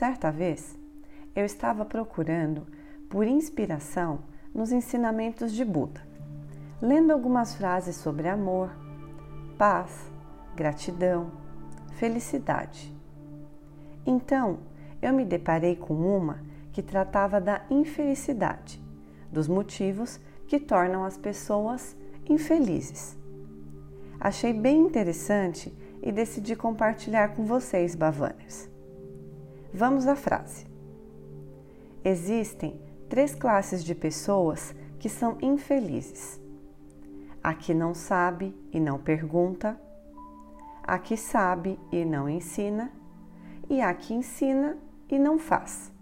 Certa vez, eu estava procurando por inspiração nos ensinamentos de Buda, lendo algumas frases sobre amor, paz, gratidão, felicidade. Então, eu me deparei com uma que tratava da infelicidade, dos motivos que tornam as pessoas infelizes. Achei bem interessante e decidi compartilhar com vocês, Bavanners. Vamos à frase. Existem três classes de pessoas que são infelizes: a que não sabe e não pergunta, a que sabe e não ensina, e a que ensina e não faz.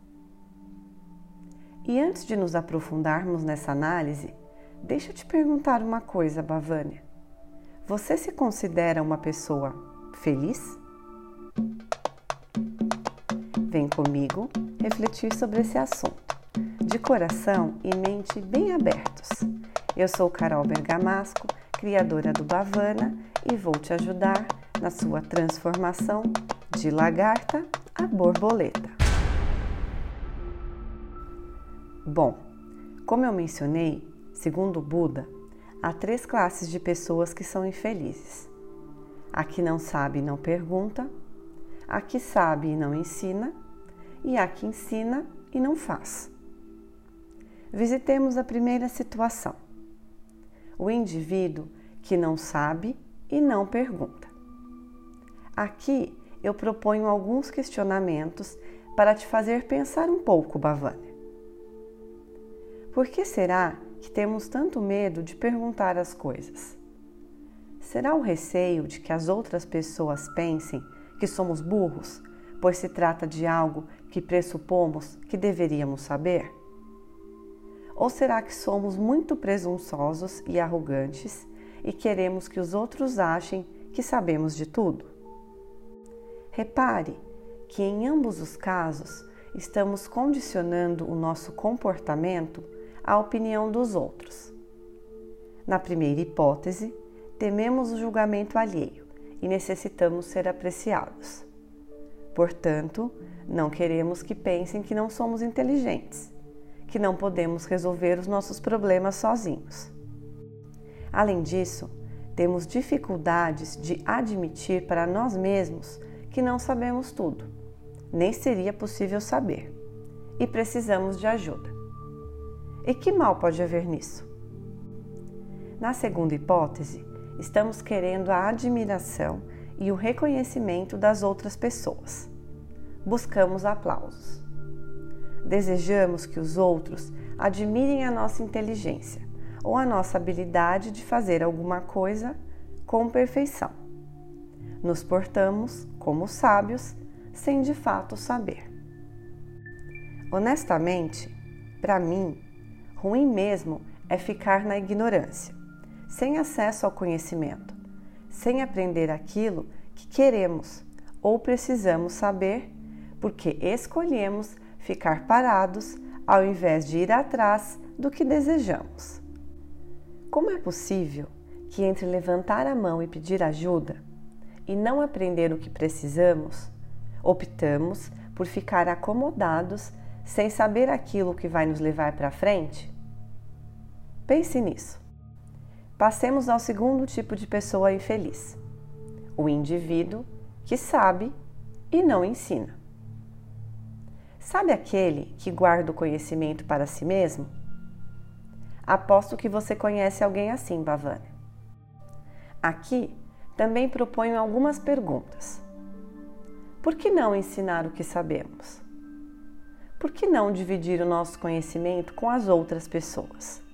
E antes de nos aprofundarmos nessa análise, deixa eu te perguntar uma coisa, Bavânia. Você se considera uma pessoa feliz? Vem comigo refletir sobre esse assunto, de coração e mente bem abertos. Eu sou Carol Bergamasco, criadora do Bavana, e vou te ajudar na sua transformação de lagarta a borboleta. Bom, como eu mencionei, segundo Buda, há três classes de pessoas que são infelizes: a que não sabe e não pergunta, a que sabe e não ensina, e a que ensina e não faz. Visitemos a primeira situação: o indivíduo que não sabe e não pergunta. Aqui eu proponho alguns questionamentos para te fazer pensar um pouco, Bavânia. Por que será que temos tanto medo de perguntar as coisas? Será o receio de que as outras pessoas pensem que somos burros, pois se trata de algo que pressupomos que deveríamos saber? Ou será que somos muito presunçosos e arrogantes e queremos que os outros achem que sabemos de tudo? Repare que em ambos os casos estamos condicionando o nosso comportamento à opinião dos outros. Na primeira hipótese, tememos o julgamento alheio e necessitamos ser apreciados. Portanto, não queremos que pensem que não somos inteligentes, que não podemos resolver os nossos problemas sozinhos. Além disso, temos dificuldades de admitir para nós mesmos que não sabemos tudo, nem seria possível saber, e precisamos de ajuda. E que mal pode haver nisso? Na segunda hipótese, estamos querendo a admiração e o reconhecimento das outras pessoas. Buscamos aplausos. Desejamos que os outros admirem a nossa inteligência ou a nossa habilidade de fazer alguma coisa com perfeição. Nos portamos como sábios sem de fato saber. Honestamente, para mim, ruim mesmo é ficar na ignorância sem acesso ao conhecimento, sem aprender aquilo que queremos ou precisamos saber, porque escolhemos ficar parados ao invés de ir atrás do que desejamos. Como é possível que entre levantar a mão e pedir ajuda e não aprender o que precisamos, optamos por ficar acomodados sem saber aquilo que vai nos levar para frente? Pense nisso. Passemos ao segundo tipo de pessoa infeliz: o indivíduo que sabe e não ensina. Sabe aquele que guarda o conhecimento para si mesmo? Aposto que você conhece alguém assim, Bavânia. Aqui também proponho algumas perguntas. Por que não ensinar o que sabemos? Por que não dividir o nosso conhecimento com as outras pessoas?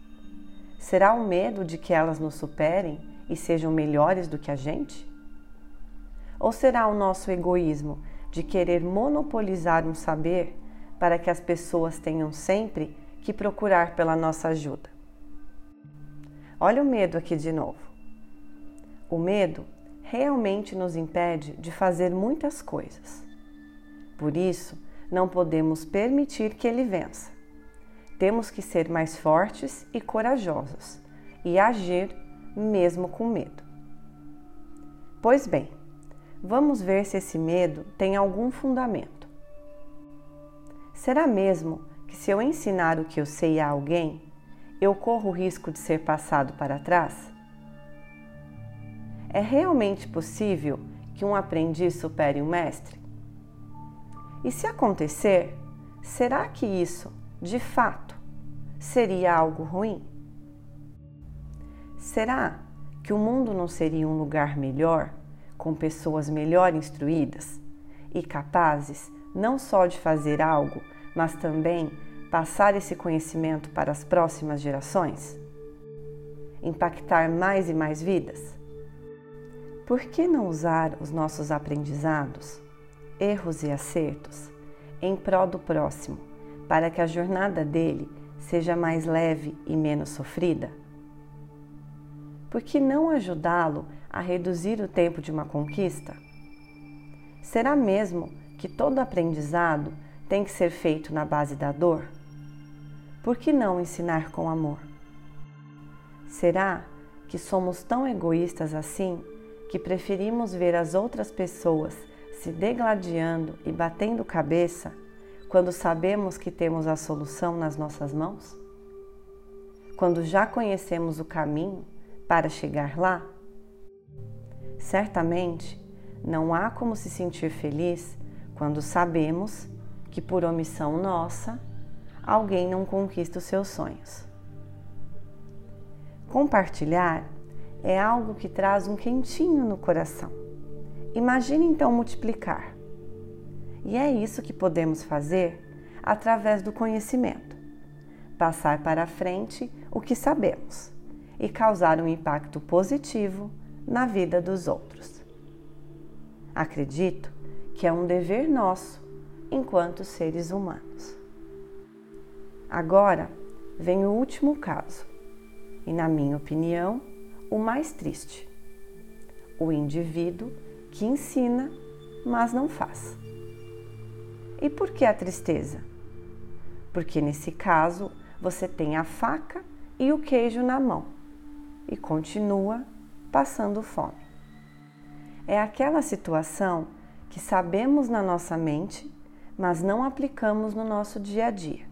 Será o medo de que elas nos superem e sejam melhores do que a gente? Ou será o nosso egoísmo de querer monopolizar um saber para que as pessoas tenham sempre que procurar pela nossa ajuda? Olha o medo aqui de novo. O medo realmente nos impede de fazer muitas coisas. Por isso, não podemos permitir que ele vença temos que ser mais fortes e corajosos e agir mesmo com medo. Pois bem, vamos ver se esse medo tem algum fundamento. Será mesmo que se eu ensinar o que eu sei a alguém, eu corro o risco de ser passado para trás? É realmente possível que um aprendiz supere um mestre? E se acontecer, será que isso, de fato, seria algo ruim? Será que o mundo não seria um lugar melhor, com pessoas melhor instruídas e capazes não só de fazer algo, mas também passar esse conhecimento para as próximas gerações? Impactar mais e mais vidas? Por que não usar os nossos aprendizados, erros e acertos em prol do próximo, para que a jornada dele seja mais leve e menos sofrida? Por que não ajudá-lo a reduzir o tempo de uma conquista? Será mesmo que todo aprendizado tem que ser feito na base da dor? Por que não ensinar com amor? Será que somos tão egoístas assim que preferimos ver as outras pessoas se degladiando e batendo cabeça quando sabemos que temos a solução nas nossas mãos? Quando já conhecemos o caminho para chegar lá? Certamente não há como se sentir feliz quando sabemos que, por omissão nossa, alguém não conquista os seus sonhos. Compartilhar é algo que traz um quentinho no coração. Imagine então multiplicar. E é isso que podemos fazer através do conhecimento. Passar para frente o que sabemos e causar um impacto positivo na vida dos outros. Acredito que é um dever nosso enquanto seres humanos. Agora vem o último caso, e na minha opinião, o mais triste: o indivíduo que ensina, mas não faz. E por que a tristeza? Porque nesse caso você tem a faca e o queijo na mão e continua passando fome. É aquela situação que sabemos na nossa mente, mas não aplicamos no nosso dia a dia.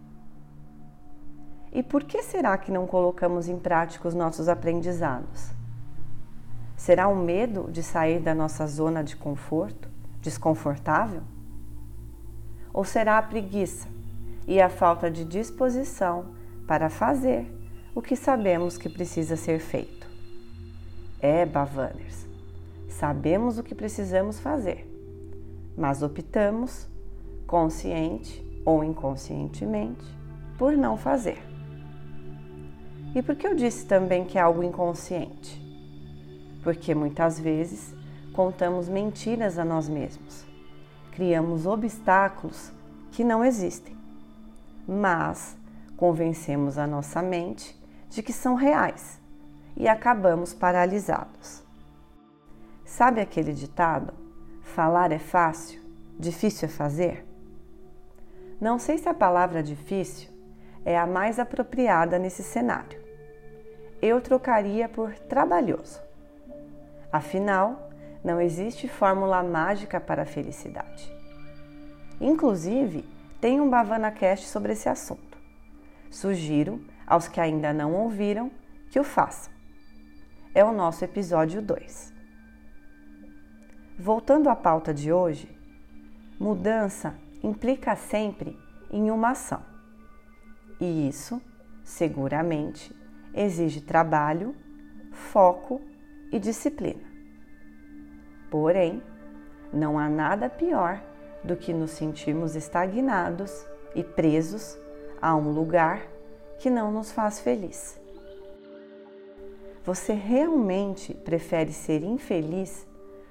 E por que será que não colocamos em prática os nossos aprendizados? Será o medo de sair da nossa zona de conforto, desconfortável? Ou será a preguiça e a falta de disposição para fazer o que sabemos que precisa ser feito. É, Bavanners, sabemos o que precisamos fazer, mas optamos, consciente ou inconscientemente, por não fazer. E por que eu disse também que é algo inconsciente? Porque muitas vezes contamos mentiras a nós mesmos, criamos obstáculos que não existem, mas convencemos a nossa mente de que são reais e acabamos paralisados. Sabe aquele ditado? Falar é fácil, difícil é fazer? Não sei se a palavra difícil é a mais apropriada nesse cenário. Eu trocaria por trabalhoso. Afinal, não existe fórmula mágica para a felicidade. Inclusive, tem um Bavana Cast sobre esse assunto. Sugiro aos que ainda não ouviram que o façam. É o nosso episódio 2. Voltando à pauta de hoje, mudança implica sempre em uma ação. E isso, seguramente, exige trabalho, foco e disciplina. Porém, não há nada pior do que nos sentirmos estagnados e presos a um lugar que não nos faz feliz. Você realmente prefere ser infeliz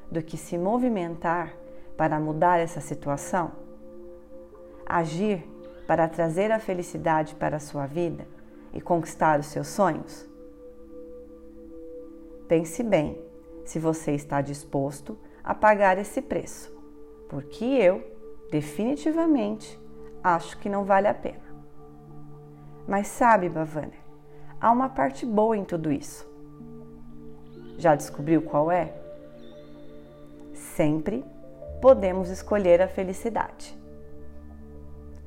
do que se movimentar para mudar essa situação? Agir para trazer a felicidade para a sua vida e conquistar os seus sonhos? Pense bem se você está disposto a pagar esse preço, porque eu, definitivamente, acho que não vale a pena. Mas sabe, Bavaner, há uma parte boa em tudo isso. Já descobriu qual é? Sempre podemos escolher a felicidade.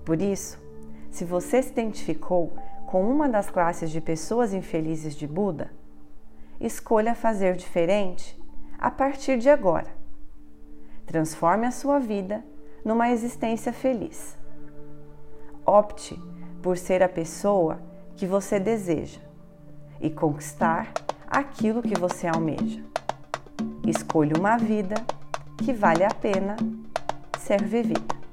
Por isso, se você se identificou com uma das classes de pessoas infelizes de Buda, escolha fazer diferente a partir de agora. Transforme a sua vida numa existência feliz. Opte por ser a pessoa que você deseja e conquistar aquilo que você almeja. Escolha uma vida que vale a pena ser vivida.